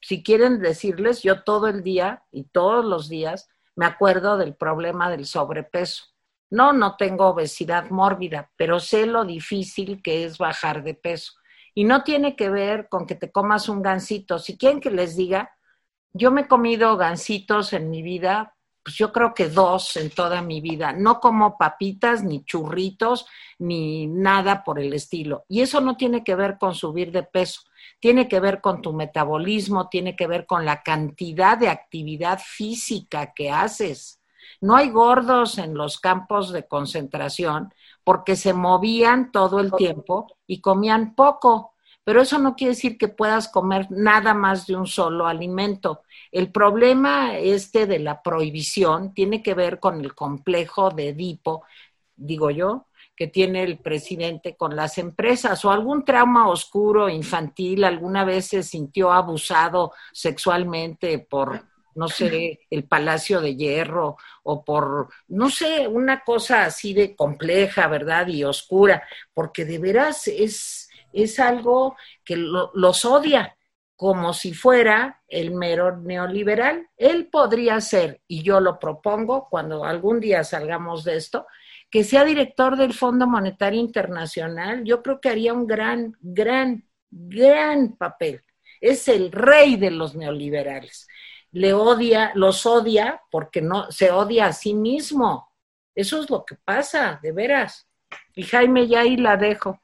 Si quieren decirles, yo todo el día y todos los días me acuerdo del problema del sobrepeso. No, no tengo obesidad mórbida, pero sé lo difícil que es bajar de peso. Y no tiene que ver con que te comas un gansito. Si quieren que les diga, yo me he comido gansitos en mi vida, pues yo creo que dos en toda mi vida. No como papitas, ni churritos, ni nada por el estilo. Y eso no tiene que ver con subir de peso. Tiene que ver con tu metabolismo, tiene que ver con la cantidad de actividad física que haces. No hay gordos en los campos de concentración porque se movían todo el tiempo y comían poco. Pero eso no quiere decir que puedas comer nada más de un solo alimento. El problema este de la prohibición tiene que ver con el complejo de Edipo, digo yo, que tiene el presidente con las empresas o algún trauma oscuro infantil, alguna vez se sintió abusado sexualmente por no sé, el Palacio de Hierro o por, no sé, una cosa así de compleja, ¿verdad? Y oscura, porque de veras es, es algo que los odia como si fuera el mero neoliberal. Él podría ser, y yo lo propongo cuando algún día salgamos de esto, que sea director del Fondo Monetario Internacional. Yo creo que haría un gran, gran, gran papel. Es el rey de los neoliberales le odia, los odia porque no se odia a sí mismo. Eso es lo que pasa, de veras. Y Jaime, ya ahí la dejo.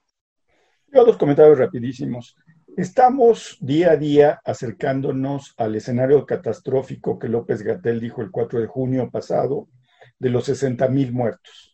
Yo dos comentarios rapidísimos. Estamos día a día acercándonos al escenario catastrófico que López Gatel dijo el 4 de junio pasado, de los 60 mil muertos.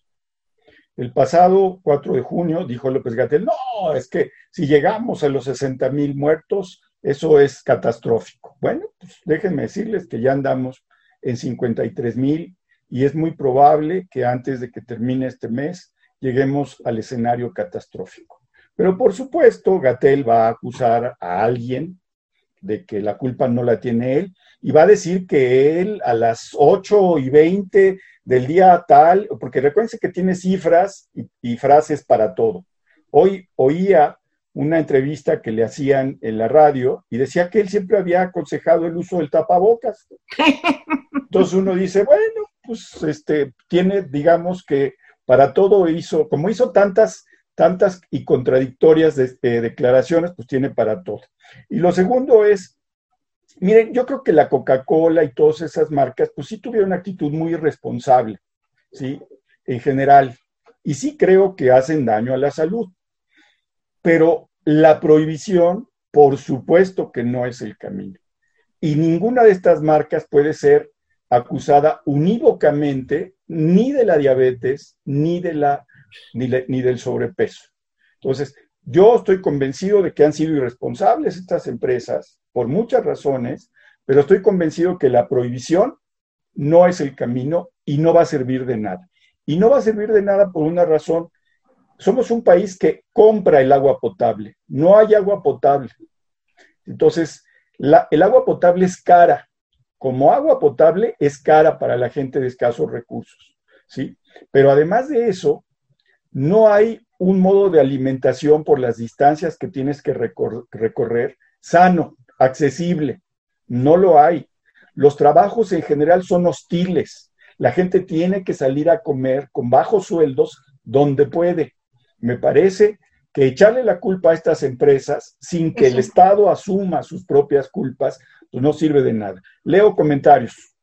El pasado 4 de junio dijo López Gatel, no, es que si llegamos a los 60 mil muertos, eso es catastrófico. Bueno, pues déjenme decirles que ya andamos en 53 mil y es muy probable que antes de que termine este mes lleguemos al escenario catastrófico. Pero por supuesto, Gatel va a acusar a alguien de que la culpa no la tiene él y va a decir que él a las 8 y 20 del día tal, porque recuérdense que tiene cifras y, y frases para todo. Hoy oía una entrevista que le hacían en la radio y decía que él siempre había aconsejado el uso del tapabocas. (laughs) Entonces uno dice, bueno, pues este tiene, digamos que para todo hizo, como hizo tantas, tantas y contradictorias eh, declaraciones, pues tiene para todo. Y lo segundo es, miren, yo creo que la Coca-Cola y todas esas marcas, pues sí tuvieron una actitud muy irresponsable, ¿sí? En general. Y sí creo que hacen daño a la salud pero la prohibición, por supuesto que no es el camino. Y ninguna de estas marcas puede ser acusada unívocamente ni de la diabetes, ni, de la, ni, ni del sobrepeso. Entonces, yo estoy convencido de que han sido irresponsables estas empresas por muchas razones, pero estoy convencido que la prohibición no es el camino y no va a servir de nada. Y no va a servir de nada por una razón. Somos un país que compra el agua potable. No hay agua potable. Entonces, el agua potable es cara. Como agua potable es cara para la gente de escasos recursos. ¿sí? Pero además de eso, no hay un modo de alimentación por las distancias que tienes que recorrer sano, accesible. No lo hay. Los trabajos en general son hostiles. La gente tiene que salir a comer con bajos sueldos donde puede. Me parece que echarle la culpa a estas empresas sin que el Estado asuma sus propias culpas, pues no sirve de nada. Leo comentarios.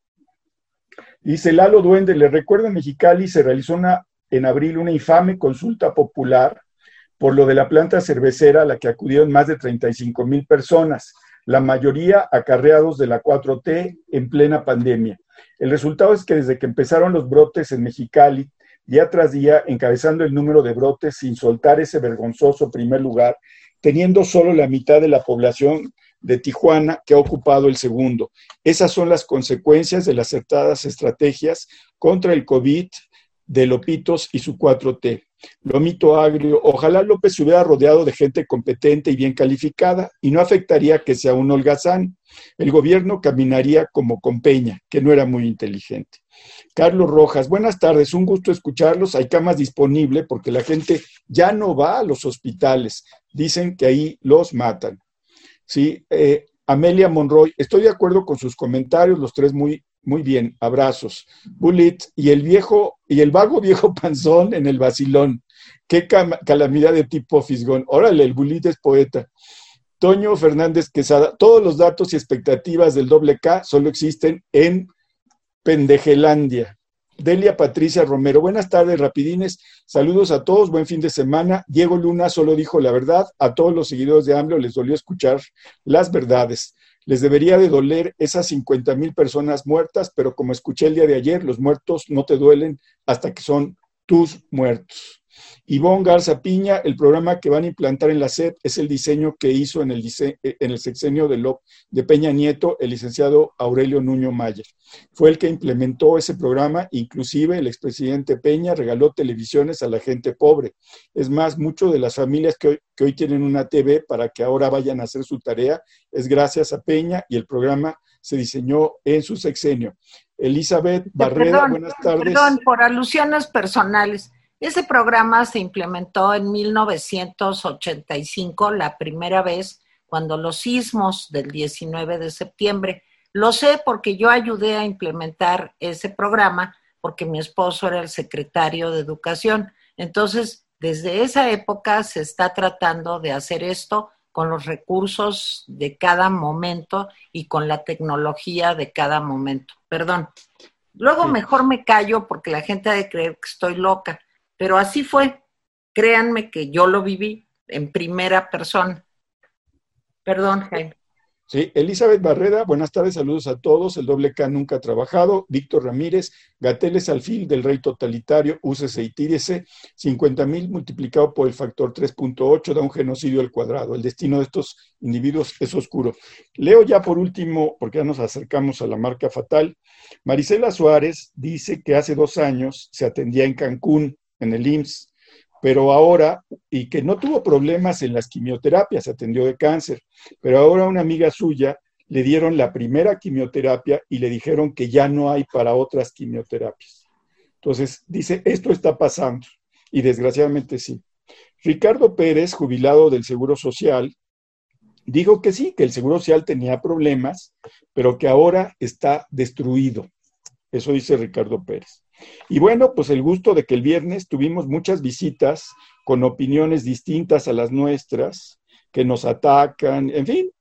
Dice Lalo Duende, le recuerdo en Mexicali se realizó una, en abril una infame consulta popular por lo de la planta cervecera a la que acudieron más de 35 mil personas la mayoría acarreados de la 4T en plena pandemia. El resultado es que desde que empezaron los brotes en Mexicali, día tras día, encabezando el número de brotes sin soltar ese vergonzoso primer lugar, teniendo solo la mitad de la población de Tijuana que ha ocupado el segundo. Esas son las consecuencias de las acertadas estrategias contra el COVID de Lopitos y su 4T. Lomito agrio, ojalá López se hubiera rodeado de gente competente y bien calificada y no afectaría que sea un holgazán. El gobierno caminaría como con Peña, que no era muy inteligente. Carlos Rojas, buenas tardes, un gusto escucharlos. Hay camas disponibles porque la gente ya no va a los hospitales. Dicen que ahí los matan. Sí, eh, Amelia Monroy, estoy de acuerdo con sus comentarios, los tres muy muy bien, abrazos. Bullet y el viejo, y el vago (laughs) viejo panzón en el vacilón. Qué calamidad de tipo fisgón. Órale, el Bullet es poeta. Toño Fernández Quesada, todos los datos y expectativas del doble K solo existen en Pendejelandia. Delia Patricia Romero, buenas tardes, rapidines. Saludos a todos, buen fin de semana. Diego Luna solo dijo la verdad. A todos los seguidores de AMLO les dolió escuchar las verdades les debería de doler esas 50 mil personas muertas, pero como escuché el día de ayer, los muertos no te duelen hasta que son tus muertos. Ivonne Garza Piña, el programa que van a implantar en la SED es el diseño que hizo en el, en el sexenio de, de Peña Nieto el licenciado Aurelio Nuño Mayer. Fue el que implementó ese programa, inclusive el expresidente Peña regaló televisiones a la gente pobre. Es más, muchas de las familias que hoy, que hoy tienen una TV para que ahora vayan a hacer su tarea es gracias a Peña y el programa se diseñó en su sexenio. Elizabeth Barrera, buenas tardes. Perdón, por alusiones personales. Ese programa se implementó en 1985, la primera vez, cuando los sismos del 19 de septiembre. Lo sé porque yo ayudé a implementar ese programa porque mi esposo era el secretario de Educación. Entonces, desde esa época se está tratando de hacer esto con los recursos de cada momento y con la tecnología de cada momento. Perdón. Luego mejor me callo porque la gente ha de creer que estoy loca. Pero así fue. Créanme que yo lo viví en primera persona. Perdón, Jaime. Sí, Elizabeth Barrera, buenas tardes, saludos a todos. El doble K nunca ha trabajado. Víctor Ramírez, Gateles al fin del rey totalitario, úsese y tírese. 50 mil multiplicado por el factor 3.8 da un genocidio al cuadrado. El destino de estos individuos es oscuro. Leo ya por último, porque ya nos acercamos a la marca fatal. Marisela Suárez dice que hace dos años se atendía en Cancún en el IMSS, pero ahora, y que no tuvo problemas en las quimioterapias, atendió de cáncer, pero ahora una amiga suya le dieron la primera quimioterapia y le dijeron que ya no hay para otras quimioterapias. Entonces, dice, esto está pasando, y desgraciadamente sí. Ricardo Pérez, jubilado del Seguro Social, dijo que sí, que el Seguro Social tenía problemas, pero que ahora está destruido. Eso dice Ricardo Pérez. Y bueno, pues el gusto de que el viernes tuvimos muchas visitas con opiniones distintas a las nuestras, que nos atacan, en fin,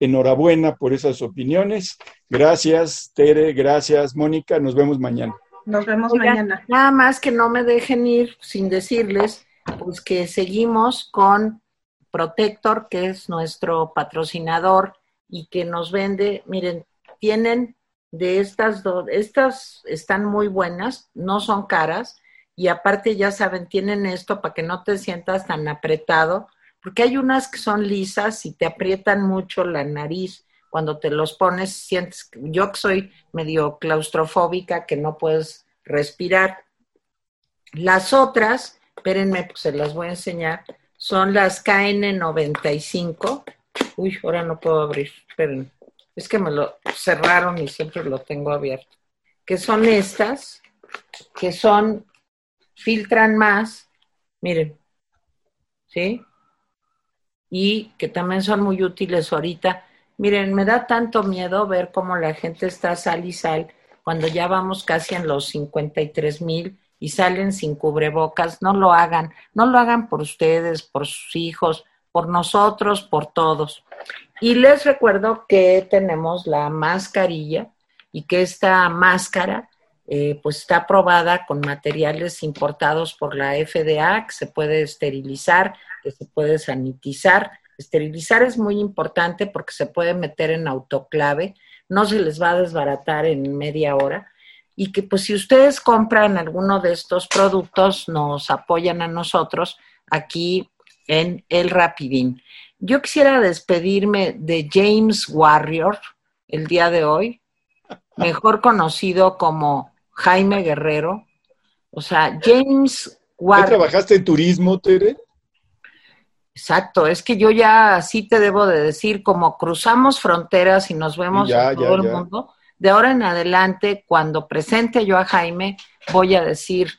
enhorabuena por esas opiniones. Gracias, Tere, gracias, Mónica, nos vemos mañana. Nos vemos mañana. Nada más que no me dejen ir sin decirles, pues que seguimos con Protector, que es nuestro patrocinador y que nos vende, miren, tienen de estas dos. Estas están muy buenas, no son caras y aparte ya saben, tienen esto para que no te sientas tan apretado, porque hay unas que son lisas y te aprietan mucho la nariz. Cuando te los pones, sientes, yo que soy medio claustrofóbica, que no puedes respirar. Las otras, espérenme, pues se las voy a enseñar, son las KN95. Uy, ahora no puedo abrir, espérenme. Es que me lo cerraron y siempre lo tengo abierto. Que son estas, que son, filtran más, miren, ¿sí? Y que también son muy útiles ahorita. Miren, me da tanto miedo ver cómo la gente está sal y sal cuando ya vamos casi en los 53 mil y salen sin cubrebocas. No lo hagan, no lo hagan por ustedes, por sus hijos, por nosotros, por todos. Y les recuerdo que tenemos la mascarilla y que esta máscara eh, pues está aprobada con materiales importados por la FDA, que se puede esterilizar, que se puede sanitizar. Esterilizar es muy importante porque se puede meter en autoclave, no se les va a desbaratar en media hora y que pues si ustedes compran alguno de estos productos nos apoyan a nosotros aquí en el Rapidín. Yo quisiera despedirme de James Warrior el día de hoy, mejor conocido como Jaime Guerrero. O sea, James Warrior. trabajaste en turismo, Tere? Exacto, es que yo ya así te debo de decir, como cruzamos fronteras y nos vemos en todo el mundo, de ahora en adelante, cuando presente yo a Jaime, voy a decir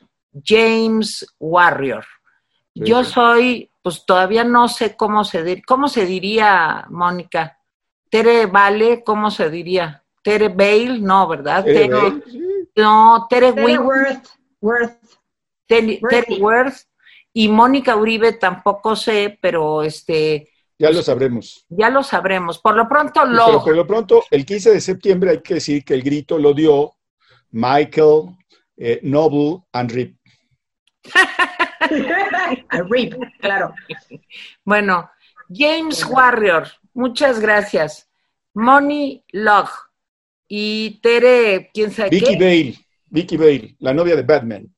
James Warrior. Yo soy pues todavía no sé cómo se, cómo se diría, Mónica. Tere Vale, ¿cómo se diría? Tere Bale, no, ¿verdad? Tere, No, Tere, Tere Worth. Worth. Tere, Worth. Y Mónica Uribe tampoco sé, pero este... Ya lo sabremos. Ya lo sabremos. Por lo pronto lo... Pero por lo pronto, el 15 de septiembre hay que decir que el grito lo dio Michael eh, Noble and Rip. (laughs) RIP, claro. Bueno, James Warrior, muchas gracias. Money Log y Tere, quién sabe Vicky Bale, Vicky Bale, la novia de Batman.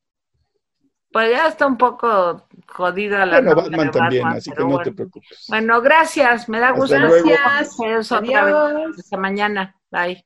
Pues ya está un poco jodida la bueno, Batman también, así que no te preocupes. Bueno, gracias, me da gusto. Gracias. Adiós. Hasta mañana. Bye.